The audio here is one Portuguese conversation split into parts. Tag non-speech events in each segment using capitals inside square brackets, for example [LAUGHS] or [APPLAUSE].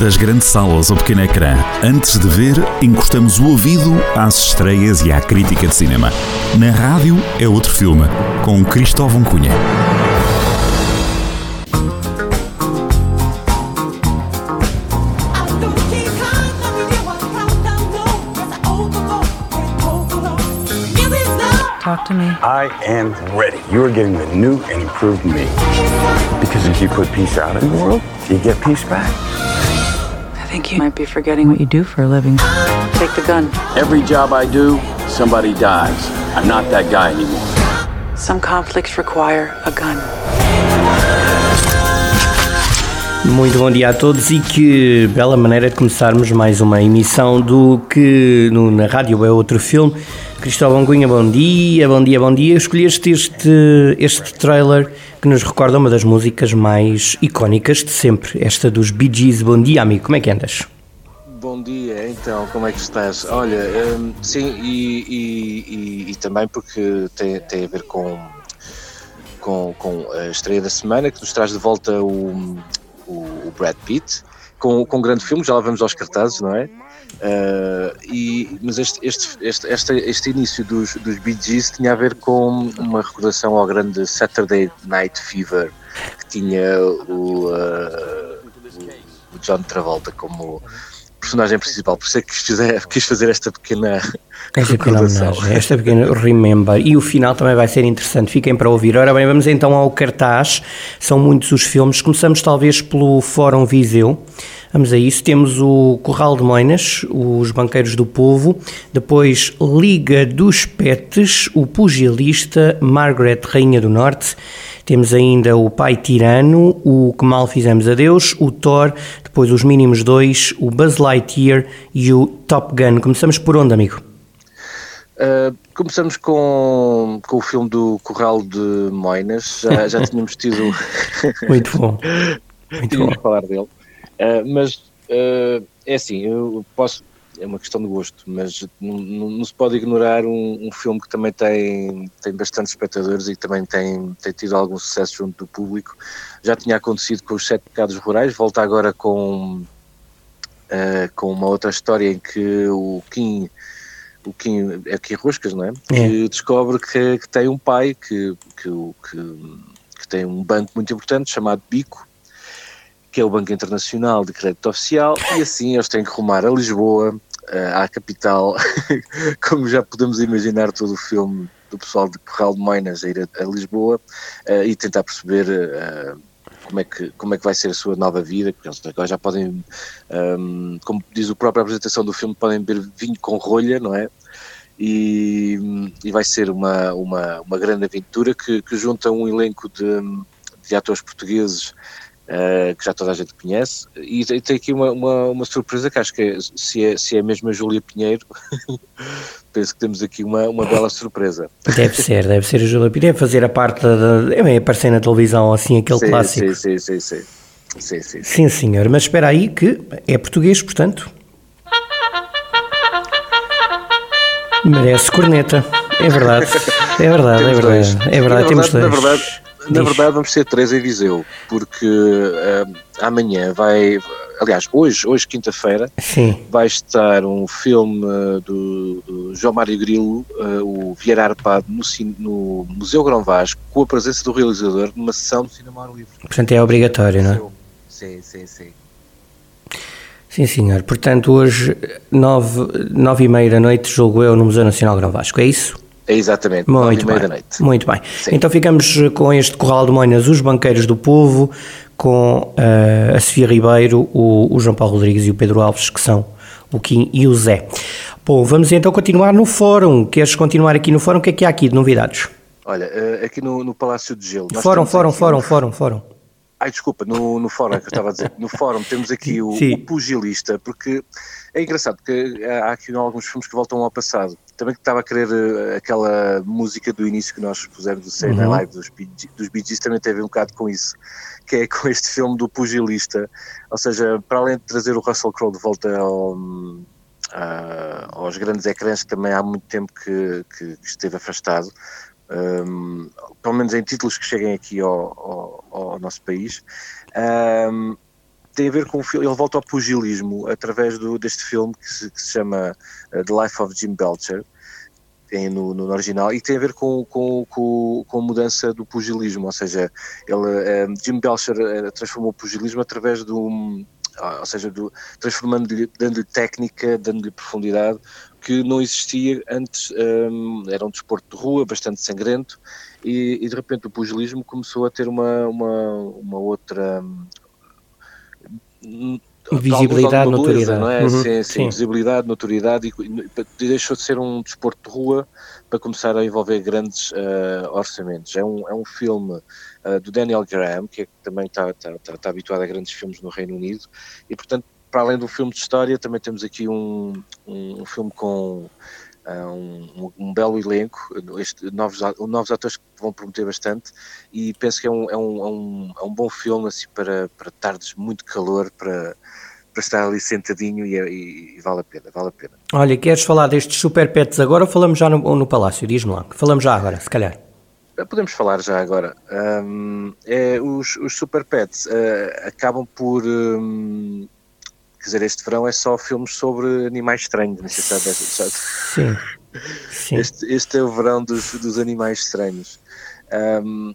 Das grandes salas ao pequeno ecrã, antes de ver, encostamos o ouvido às estreias e à crítica de cinema. Na rádio é outro filme, com Cristóvão Cunha. Talk to me. I am ready. You are getting the new and improved me. Because if you put peace out in the world, you get peace back. I think you might be forgetting what you do for a living. Take the gun. Every job I do, somebody dies. I'm not that guy anymore. Some conflicts require a gun. Muito bom dia a todos e que bela maneira de começarmos mais uma emissão do que no, na rádio é outro filme. Cristóvão Cunha, bom dia, bom dia, bom dia. Escolheste este, este trailer que nos recorda uma das músicas mais icónicas de sempre, esta dos Bee Gees. Bom dia, amigo, como é que andas? Bom dia, então, como é que estás? Olha, hum, sim, e, e- e- e também porque tem, tem a ver com, com, com a estreia da semana, que nos traz de volta o, o, Brad Pitt, com, com um grande filme, já lá vamos aos cartazes, não é? Ah, e, mas este, este, este, este, este início dos, dos Bee Gees tinha a ver com uma recordação ao grande Saturday Night Fever, que tinha o, o, o John Travolta como personagem principal, por isso é que quis fazer, quis fazer esta pequena Esta pequena homenagem, esta pequena remember. E o final também vai ser interessante, fiquem para ouvir. Ora bem, vamos então ao cartaz. São muitos os filmes. Começamos talvez pelo Fórum Viseu. Vamos a isso. Temos o Corral de Moinas, os Banqueiros do Povo, depois Liga dos Petes, o Pugilista, Margaret, Rainha do Norte. Temos ainda o Pai Tirano, o Que Mal Fizemos a Deus, o Thor, depois os Mínimos 2, o Buzz Lightyear e o Top Gun. Começamos por onde, amigo? Uh, começamos com, com o filme do Corral de Moinas, já, já [LAUGHS] tínhamos tido [LAUGHS] Muito bom. [LAUGHS] Muito tínhamos bom. falar dele, Uh, mas uh, é assim, eu posso, é uma questão de gosto, mas não, não- não se pode ignorar um, um filme que também tem, tem bastantes espectadores e que também tem, tem tido algum sucesso junto do público. Já tinha acontecido com os Sete Pecados Rurais, volta agora com, uh, com uma outra história em que o Kim o Kim, é Kim Roscas, não é? Que descobre que, que tem um pai que, que, que, que tem um banco muito importante chamado Bico, que é o Banco Internacional de Crédito Oficial, e assim eles têm que rumar a Lisboa, eh, à capital, [LAUGHS] como já podemos imaginar todo o filme do pessoal de Corral de Moinas a ir a, Lisboa eh, e tentar perceber eh, como, é que, como é que vai ser a sua nova vida, porque eles agora já podem, ehm, como diz o próprio apresentação do filme, podem beber vinho com rolha, não é? E, e vai ser uma, uma, uma grande aventura que, que junta um elenco de, de atores portugueses eh, que já toda a gente conhece, e tem, tem aqui uma, uma, uma surpresa que acho que é, se, é, se é mesmo a Júlia Pinheiro, [LAUGHS] penso que temos aqui uma, uma bela surpresa. Deve ser, deve ser a Júlia. Deve fazer a parte da. É aparecer na televisão, assim, aquele sim, clássico. Sim, sim, sim, sim. Sim, sim, senhor. Mas espera aí que é português, portanto. Merece corneta. É verdade. É verdade, é verdade. É verdade, temos dois. Na verdade, na Diz. verdade vamos ser três em Viseu, porque eh, amanhã vai, aliás, hoje, hoje quinta-feira, vai estar um filme eh, do, do João Mário Grilo, eh, o Vieira Arpado, no, no Museu Grão Vasco, com a presença do realizador, numa sessão de cinema ao livre. Portanto, é obrigatório, não é? Sim, sim, sim. Sim, senhor. Portanto, hoje, nove, nove e meia da noite, jogo eu no Museu Nacional Grão Vasco. É isso? Exatamente, Muito bem. da noite. Muito bem. Sim. Então ficamos com este Corral de Moinas, os Banqueiros do Povo, com eh, a Sofia Ribeiro, o, o João Paulo Rodrigues e o Pedro Alves, que são o Kim e o Zé. Bom, vamos então continuar no fórum. Queres continuar aqui no fórum? O que é que há aqui de novidades? Olha, eh, aqui no, no Palácio de Gelo. Fórum, fórum, aqui- fórum, fórum, fórum. Ai, desculpa, no, no fórum é que eu estava a dizer. No fórum temos aqui o, o pugilista, porque é engraçado, porque há aqui alguns filmes que voltam ao passado. Também que estava a querer eh, aquela música do início que nós pusemos do Say Uhum. Live dos dos Bee Gees, também teve um bocado com isso, que é com este filme do pugilista. Ou seja, para além de trazer o Russell Crowe de volta ao, ah, aos grandes ecrãs, que também há muito tempo que, que esteve afastado, um, pelo menos em títulos que cheguem aqui ao, ao- ao nosso país. Um, tem a ver com o filme, ele volta ao pugilismo através do, deste filme que se, que se chama uh, The Life of Jim Belcher, tem no, no, original, e tem a ver com, com, com, com a mudança do pugilismo, ou seja, ele, Jim Belcher transformou o pugilismo através do ou seja, transformando-lhe, dando-lhe técnica, dando-lhe profundidade, que não existia antes, um, era um desporto de rua, bastante sangrento, e, e, de repente o pugilismo começou a ter uma, uma, uma outra... Um, visibilidade, notoriedade. Não é? Uhum, sim, sim, sim, visibilidade, notoriedade, e, e, deixou de ser um desporto de rua para começar a envolver grandes uh, orçamentos. É um, é um filme uh, do Daniel Graham, que é, também está, está, está, está habituado a grandes filmes no Reino Unido, e portanto para além do filme de história, também temos aqui um, um, filme com uh, um, um, belo elenco, este, novos, novos atores que vão prometer bastante, e penso que é um, é um, é um, bom filme assim, para, para tardes muito calor, para, para estar ali sentadinho e, e, e, vale a pena, vale a pena. Olha, queres falar destes super pets agora ou falamos já no, no Palácio? Diz-me lá, falamos já agora, se calhar. Podemos falar já agora. Um, é, os, os Super Pets uh, acabam por um, Quer dizer, este verão é só filmes sobre animais estranhos, não sei se sabe. Sim. [LAUGHS] Sim. Este, este, é o verão dos, dos animais estranhos. Um,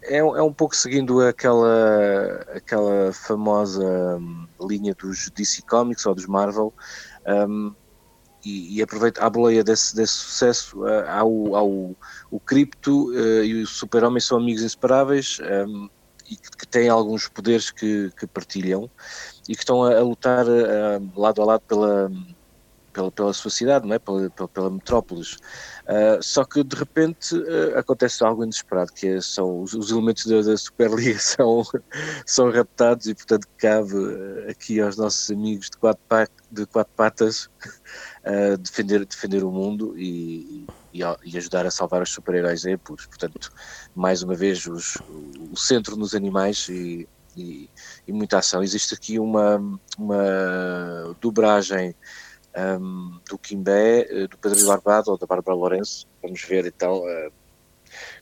é, é, um pouco seguindo aquela, aquela famosa um, linha dos DC Comics ou dos Marvel. Um, e, e aproveita a boleia desse, desse sucesso uh, há, o, há o, o Cripto uh, e o Super-Homem são amigos inseparáveis um, e que, que, têm alguns poderes que, que partilham e que estão a, a lutar uh, lado a lado pela, pela, pela sua cidade, não é? pela, pela, pela metrópolis. Uh, só que de repente uh, acontece algo inesperado, que é, são os, os elementos da, da, Superliga [LAUGHS] são, são raptados e portanto cabe aqui aos nossos amigos de quatro, pa de quatro patas [LAUGHS] defender, defender o mundo e, e, e, ajudar a salvar os super-heróis em apuros. Portanto, mais uma vez, os, o centro nos animais e e, e muita ação. Existe aqui uma, uma dobragem um, do Quimbé, eh, do Pedro Barbado ou da Bárbara Lourenço. Vamos ver então uh,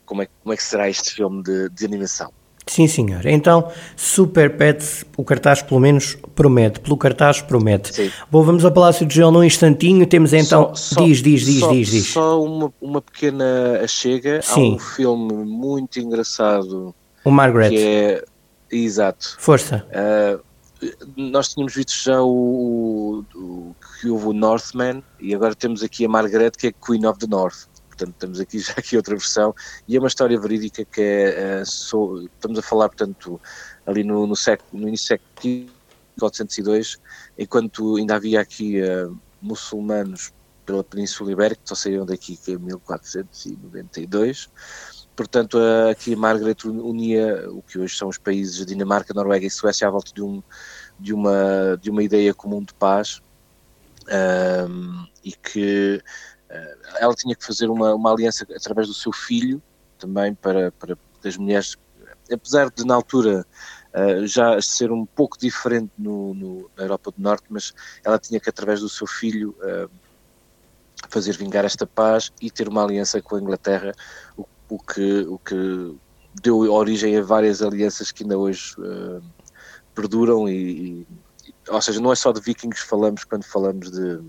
como, é, como é que será este filme de, de animação. Sim, senhor. Então, Super Pets, o cartaz pelo menos promete, pelo cartaz promete. Sim. Bom, vamos ao Palácio de Gel num instantinho, temos então... Só, só, diz, diz, diz, só, diz, diz. Só uma, uma pequena chega Sim. Há um filme muito engraçado... O Margaret. Que é Exato. Força. Uh, nós tínhamos visto já o, o, que houve o Northman e agora temos aqui a Margaret que é Queen of the North. Portanto, temos aqui já aqui outra versão e é uma história verídica que é, uh, so, estamos a falar, portanto, ali no, no, século, no início do século 1902, enquanto ainda havia aqui uh, muçulmanos pela Península Ibérica, que só saíram daqui em 1492, portanto, aqui Margaret unia o que hoje são os países Dinamarca, Noruega e Suécia à volta de, um, de, uma, de uma ideia comum de paz um, e que uh, ela tinha que fazer uma, uma aliança através do seu filho também para, para as mulheres, apesar de na altura uh, já ser um pouco diferente no, no, na Europa do Norte, mas ela tinha que através do seu filho uh, fazer vingar esta paz e ter uma aliança com a Inglaterra, o o que, o que deu origem a várias alianças que ainda hoje uh, perduram e, e, ou seja, não é só de vikings que falamos quando falamos de,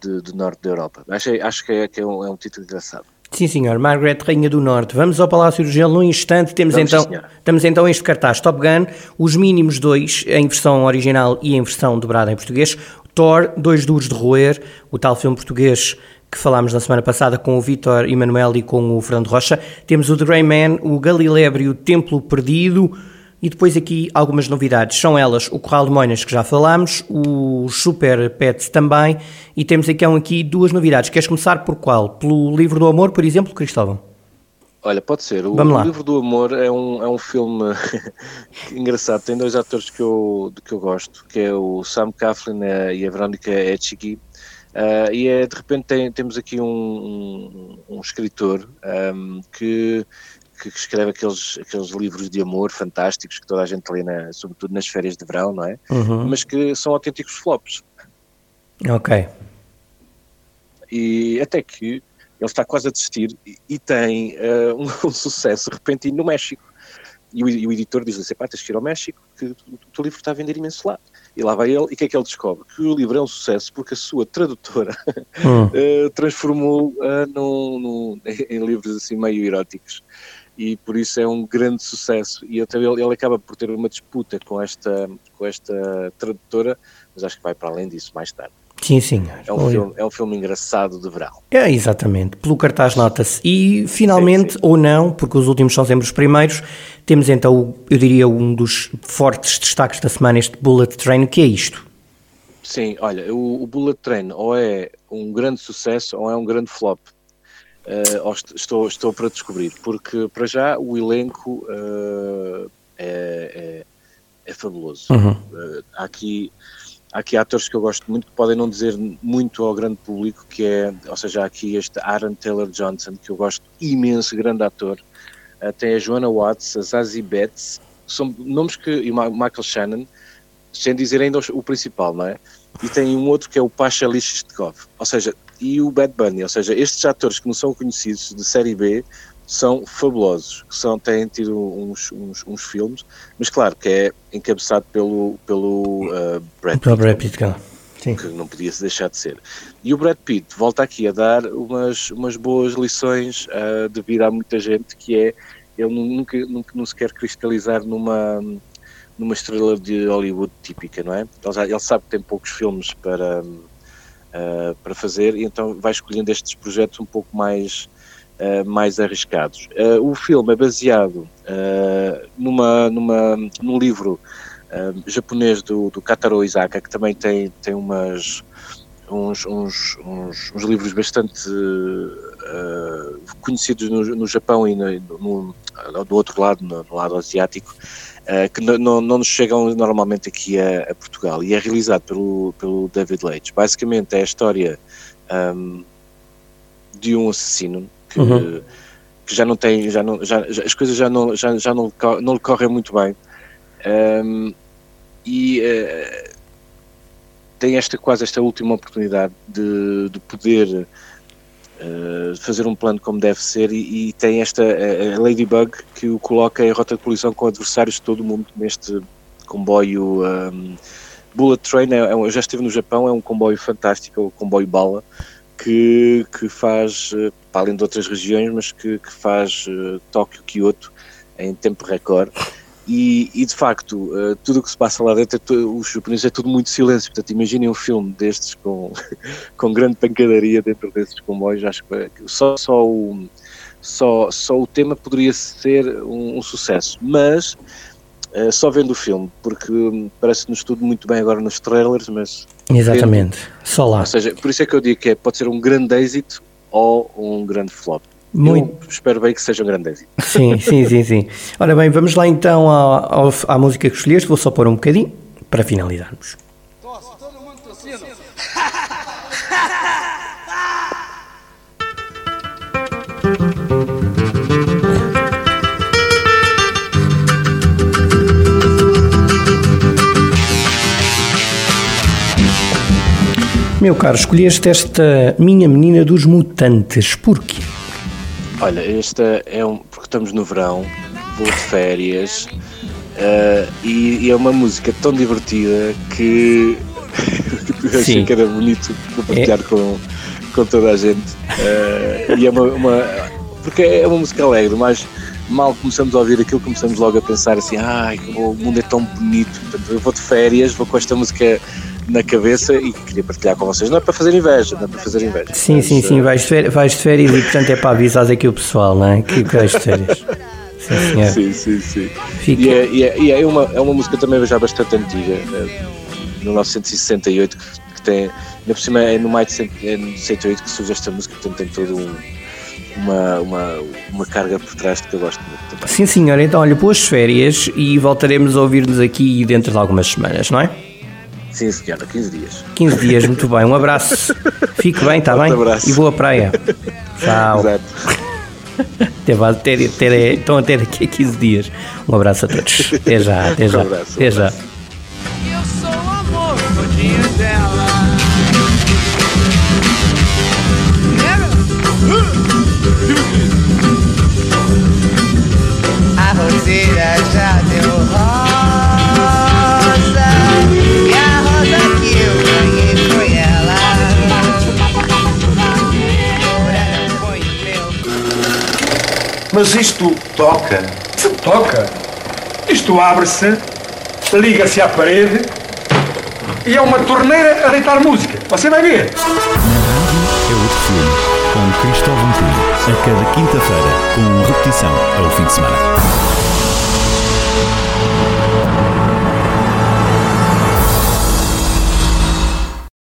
de, de norte da Europa. Acho, acho que, é, que é, um, é um título engraçado. Sim, senhor. Margaret, Rainha do Norte. Vamos ao Palácio do Gelo num instante. Temos Vamos, então, temos então este cartaz Top Gun, os mínimos dois em versão original e em versão dobrada em português. Thor, Dois Duros de Roer, o tal filme português que falámos na semana passada com o Vitor Emanuel e com o Fernando Rocha. Temos o The Grey Man, o Galilebre e o Templo Perdido. E depois aqui algumas novidades. São elas o Corral de Moinas, que já falámos, os Super Pets também. E temos então aqui duas novidades. Queres começar por qual? Pelo Livro do Amor, por exemplo, Cristóvão? Olha, pode ser. O, o Livro do Amor é um, é um filme [LAUGHS] engraçado. Tem dois atores que eu, que eu gosto, que é o Sam Coughlin e a Verónica Etchigui. Uh, e é, de repente tem, temos aqui um, um, um escritor um, que, que, escreve aqueles, aqueles livros de amor fantásticos que toda a gente lê, na, sobretudo nas férias de verão, não é? Uhum. Mas que são autênticos flops. Ok. E até que ele está quase a desistir e, e tem uh, um, [LAUGHS] um, sucesso repentino no México. E, o, e o editor diz-lhe assim, pá, tens que ir ao México, que o, o teu livro está a vender imenso lá. E lá vai ele, e o que é que ele descobre? Que o livro é um sucesso porque a sua tradutora [LAUGHS] hum. uh, transformou uh, num, num, [LAUGHS] em livros assim meio eróticos. E por isso é um grande sucesso. E até ele, ele acaba por ter uma disputa com esta, com esta tradutora, mas acho que vai para além disso mais tarde. Sim, sim. É um, filme, é um filme engraçado de verão. É, exatamente. Pelo cartaz nota-se. E finalmente, sim, sim. ou não, porque os últimos são sempre os primeiros, temos então, eu diria, um dos fortes destaques da semana, este Bullet Train, que é isto. Sim, olha, o, o Bullet Train ou é um grande sucesso ou é um grande flop. Uh, estou, estou para descobrir, porque para já o elenco uh, é, é, é, fabuloso. Uhum. Uh, há aqui há aqui atores que eu gosto muito que podem não dizer muito ao grande público, que é, ou seja, há aqui este Aaron Taylor Johnson, que eu gosto imenso, grande ator. Uh, tem a Joanna Watts, a Zazie Betts, são nomes que. e Michael Shannon, sem dizer ainda o, principal, não é? E tem um outro que é o Pasha Lishestkov, ou seja, e o Bad Bunny, ou seja, estes atores que não são conhecidos de série B são fabulosos, são, têm tido uns, uns, uns, filmes, mas claro que é encabeçado pelo, pelo uh, Brad Pitt, Brad Pitt Sim. que não podia se deixar de ser. E o Brad Pitt volta aqui a dar umas, umas boas lições uh, de vida a muita gente, que é ele nunca, nunca não se quer cristalizar numa, numa estrela de Hollywood típica, não é? Ele, já, ele sabe que tem poucos filmes para, uh, para fazer e então vai escolhendo estes projetos um pouco mais uh, mais arriscados. Uh, o filme é baseado uh, numa, numa, num livro japonês do, do Kataro Isaka, que também tem, tem umas, uns, uns, uns, uns livros bastante conhecidos no, no, Japão e no, no, do outro lado, no, no lado asiático, Uh, que não, nos chegam normalmente aqui a, a, Portugal e é realizado pelo, pelo David Leitch. Basicamente é a história um, de um assassino que, uhum. que já não tem, já não, já, já, as coisas já não, já, já não, não lhe correm muito bem. Um, e uh, tem esta quase esta última oportunidade de, de poder uh, fazer um plano como deve ser e, e tem esta uh, Ladybug que o coloca em rota de colisão com adversários de todo o mundo neste comboio um, Bullet Train, é, é, eu já estive no Japão, é um comboio fantástico, é o comboio bala, que, que faz, eh, para além de outras regiões, mas que, que faz uh, Tóquio, Kyoto em tempo recorde. E, e, de facto, uh, tudo o que se passa lá dentro, é os japoneses é tudo muito silêncio. Portanto, imaginem um filme destes com, [LAUGHS] com grande pancadaria dentro desses comboios. Acho que só, só, o, só, só o tema poderia ser um, um sucesso. Mas uh, só vendo o filme, porque hum, parece-nos tudo muito bem agora nos trailers, mas Exatamente, só lá. Ou seja, por isso é que eu digo que é, pode ser um grande êxito ou um grande flop. Muito... Eu espero bem que seja um grande êxito. Sim, sim, sim, sim. Ora bem, vamos lá então à, à música que escolheste, vou só pôr um bocadinho para finalizarmos. Meu caro, escolheste esta Minha Menina dos Mutantes, porquê? Olha, esta é um. porque estamos no verão, vou de férias uh, e, e, é uma música tão divertida que [LAUGHS] eu achei que era bonito de partilhar é. com, com toda a gente. Uh, e é uma, uma, porque é uma música alegre, mas mal começamos a ouvir aquilo, começamos logo a pensar assim: ai, o mundo é tão bonito. Portanto, eu vou de férias, vou com esta música na cabeça e queria partilhar com vocês. Não é para fazer inveja, não é para fazer inveja. Sim, mas, sim, sim, vais de, férias, vais de férias e portanto é para avisar aqui o pessoal, não é? Que vais de férias. Sim, senhor. sim, sim. sim. Fica... E, é, e, é, e é, uma, é uma música também já bastante antiga, é, 1968, que, que tem, ainda por cima é no maio de 68 que surge esta música, portanto tem todo um uma, uma, uma carga por trás que eu gosto muito também. Sim, senhor. Então, olha, boas férias e voltaremos a ouvir-nos aqui dentro de algumas semanas, não é? Sim, senhora, 15 dias. 15 dias, muito bem. Um abraço. Fique bem, está bem? Abraço. E boa praia. Tchau. Exato. Até, até, até, estão até daqui a 15 dias. Um abraço a todos. Até já, até [LAUGHS] já. Um abraço, até já. Eu sou o amor, dela. roseira já deu rosa Mas isto toca. Se toca. Isto abre-se, liga-se à parede e é uma torneira a deitar música. Você vai ver. Na rádio é outro filme, com Cristóvão Cunha, a cada quinta-feira, com repetição ao fim de semana.